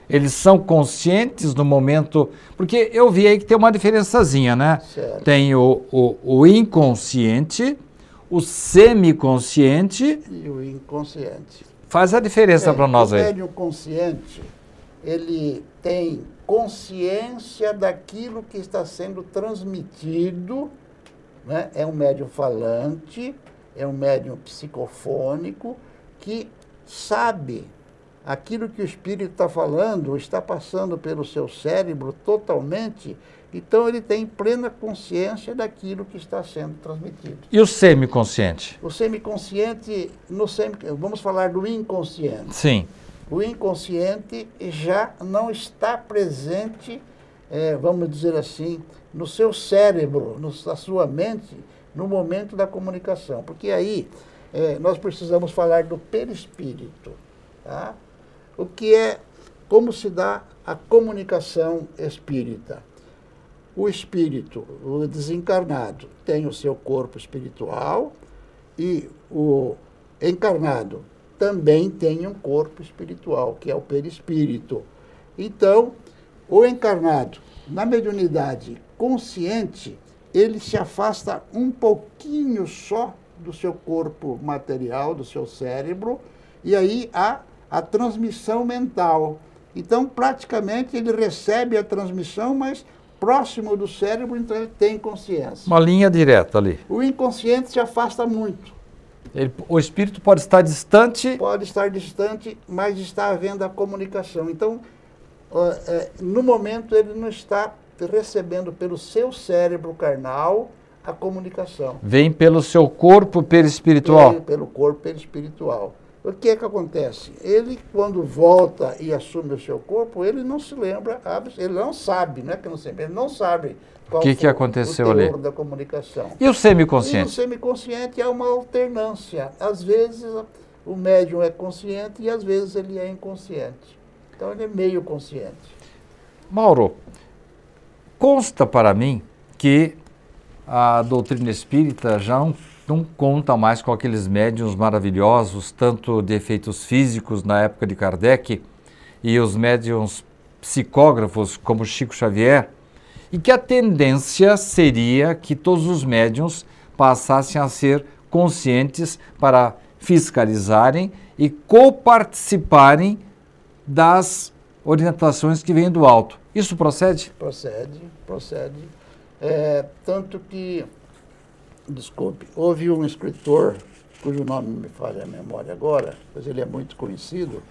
Eles são conscientes no momento. Porque eu vi aí que tem uma diferençazinha, né? Certo. Tem o, o, o inconsciente, o semiconsciente. E o inconsciente. Faz a diferença é, para nós aí. O médium consciente, ele tem consciência daquilo que está sendo transmitido, né? é um médium falante, é um médium psicofônico que sabe aquilo que o espírito está falando está passando pelo seu cérebro totalmente, então ele tem plena consciência daquilo que está sendo transmitido. E o semiconsciente? O semiconsciente, no semi, vamos falar do inconsciente. Sim. O inconsciente já não está presente, é, vamos dizer assim, no seu cérebro, no, na sua mente, no momento da comunicação. Porque aí é, nós precisamos falar do perispírito. Tá? O que é, como se dá a comunicação espírita. O espírito, o desencarnado, tem o seu corpo espiritual e o encarnado também tem um corpo espiritual, que é o perispírito. Então, o encarnado, na mediunidade consciente, ele se afasta um pouquinho só do seu corpo material, do seu cérebro, e aí há a transmissão mental. Então, praticamente, ele recebe a transmissão, mas próximo do cérebro, então ele tem consciência. Uma linha direta ali. O inconsciente se afasta muito. Ele, o espírito pode estar distante. Pode estar distante, mas está havendo a comunicação. Então, é, no momento, ele não está recebendo pelo seu cérebro carnal a comunicação. Vem pelo seu corpo perispiritual. Vem pelo corpo perispiritual. O que é que acontece? Ele, quando volta e assume o seu corpo, ele não se lembra, ele não sabe, não é que não sempre, ele não sabe qual que que aconteceu o teor ali? da comunicação. E o semiconsciente? E o semiconsciente é uma alternância. Às vezes o médium é consciente e às vezes ele é inconsciente. Então ele é meio consciente. Mauro, consta para mim que a doutrina espírita já não não conta mais com aqueles médiums maravilhosos, tanto de efeitos físicos na época de Kardec e os médiums psicógrafos como Chico Xavier, e que a tendência seria que todos os médiums passassem a ser conscientes para fiscalizarem e coparticiparem das orientações que vêm do alto. Isso procede? Procede, procede. É, tanto que desculpe, houve um escritor, cujo nome me falha a memória agora, mas ele é muito conhecido,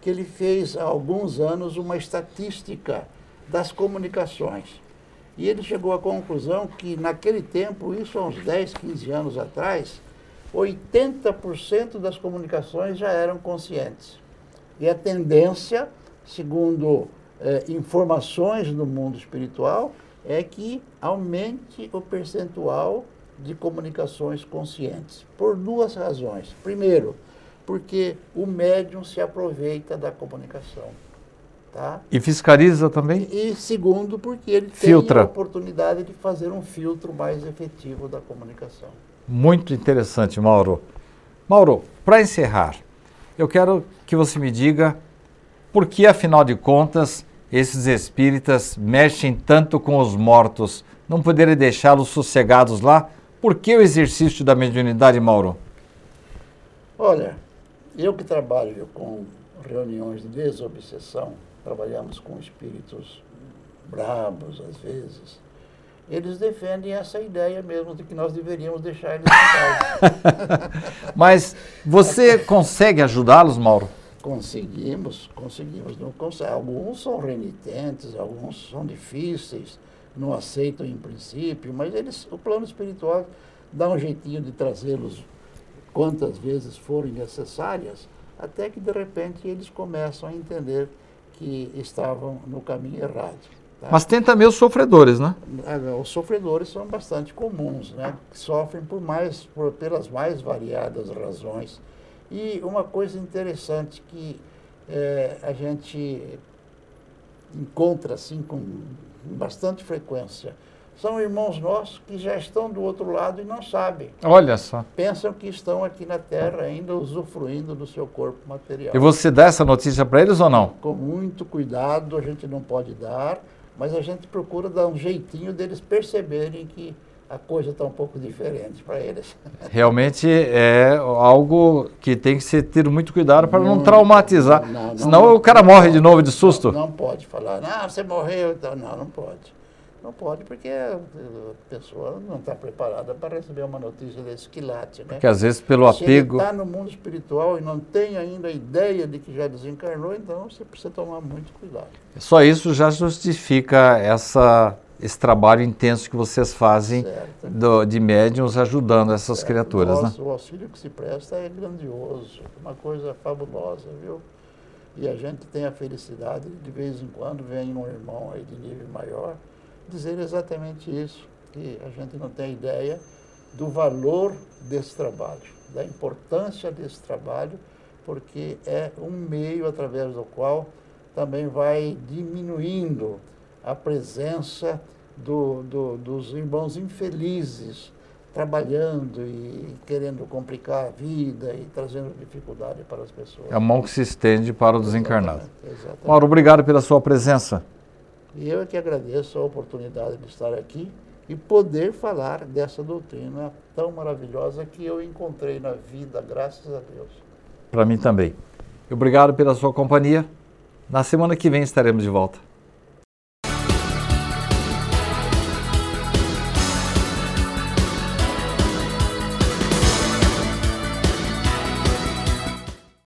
que ele fez há alguns anos uma estatística das comunicações. E ele chegou à conclusão que, naquele tempo, isso há uns 10, 15 anos atrás, 80% das comunicações já eram conscientes. E a tendência, segundo eh, informações do mundo espiritual, é que aumente o percentual de comunicações conscientes, por duas razões. Primeiro, porque o médium se aproveita da comunicação. Tá? E fiscaliza também? E, e segundo, porque ele Filtra. tem a oportunidade de fazer um filtro mais efetivo da comunicação. Muito interessante, Mauro. Mauro, para encerrar, eu quero que você me diga por que, afinal de contas, esses espíritas mexem tanto com os mortos. Não poderia deixá-los sossegados lá? Por que o exercício da mediunidade, Mauro? Olha, eu que trabalho com reuniões de desobsessão, trabalhamos com espíritos brabos às vezes, eles defendem essa ideia mesmo de que nós deveríamos deixar eles em. Mas você consegue ajudá-los, Mauro? Conseguimos, conseguimos. Não consegue. Alguns são renitentes, alguns são difíceis, não aceitam em princípio, mas eles, o plano espiritual dá um jeitinho de trazê-los quantas vezes forem necessárias, até que de repente eles começam a entender que estavam no caminho errado. Tá? Mas tem também os sofredores, né? Ah, os sofredores são bastante comuns, né? Que sofrem por mais, por, pelas mais variadas razões. E uma coisa interessante que é, a gente encontra assim com bastante frequência. São irmãos nossos que já estão do outro lado e não sabem. Olha só. Pensam que estão aqui na Terra ainda usufruindo do seu corpo material. E você dá essa notícia para eles ou não? Com muito cuidado, a gente não pode dar, mas a gente procura dar um jeitinho deles perceberem que a coisa está um pouco diferente para eles. Realmente é algo que tem que ser ter muito cuidado para não, não, traumatizar. Não, não, Senão o cara morre de novo de susto. Não, pode falar, ah, você morreu. Então, não, não pode. Não pode, porque a pessoa não está preparada para receber uma notícia desse quilate. Né? Porque às vezes pelo Se apego. ele está no mundo espiritual e não tem ainda a ideia de que já desencarnou, então você precisa tomar muito cuidado. Só isso já justifica essa, esse trabalho intenso que vocês fazem do- de médiums ajudando essas Certo. criaturas, né? Nossa, O auxílio que se presta é grandioso, uma coisa fabulosa, viu? E a gente tem a felicidade, de vez em quando, vem um irmão aí de nível maior dizer exatamente isso, que a gente não tem ideia do valor desse trabalho, da importância desse trabalho, porque é um meio através do qual também vai diminuindo a presença do- do- dos irmãos infelizes trabalhando e querendo complicar a vida e trazendo dificuldade para as pessoas. É a mão que se estende para o desencarnado. Exatamente, exatamente. Mauro, obrigado pela sua presença. E eu é que agradeço a oportunidade de estar aqui e poder falar dessa doutrina tão maravilhosa que eu encontrei na vida, graças a Deus. Para mim também. Obrigado pela sua companhia. Na semana que vem estaremos de volta.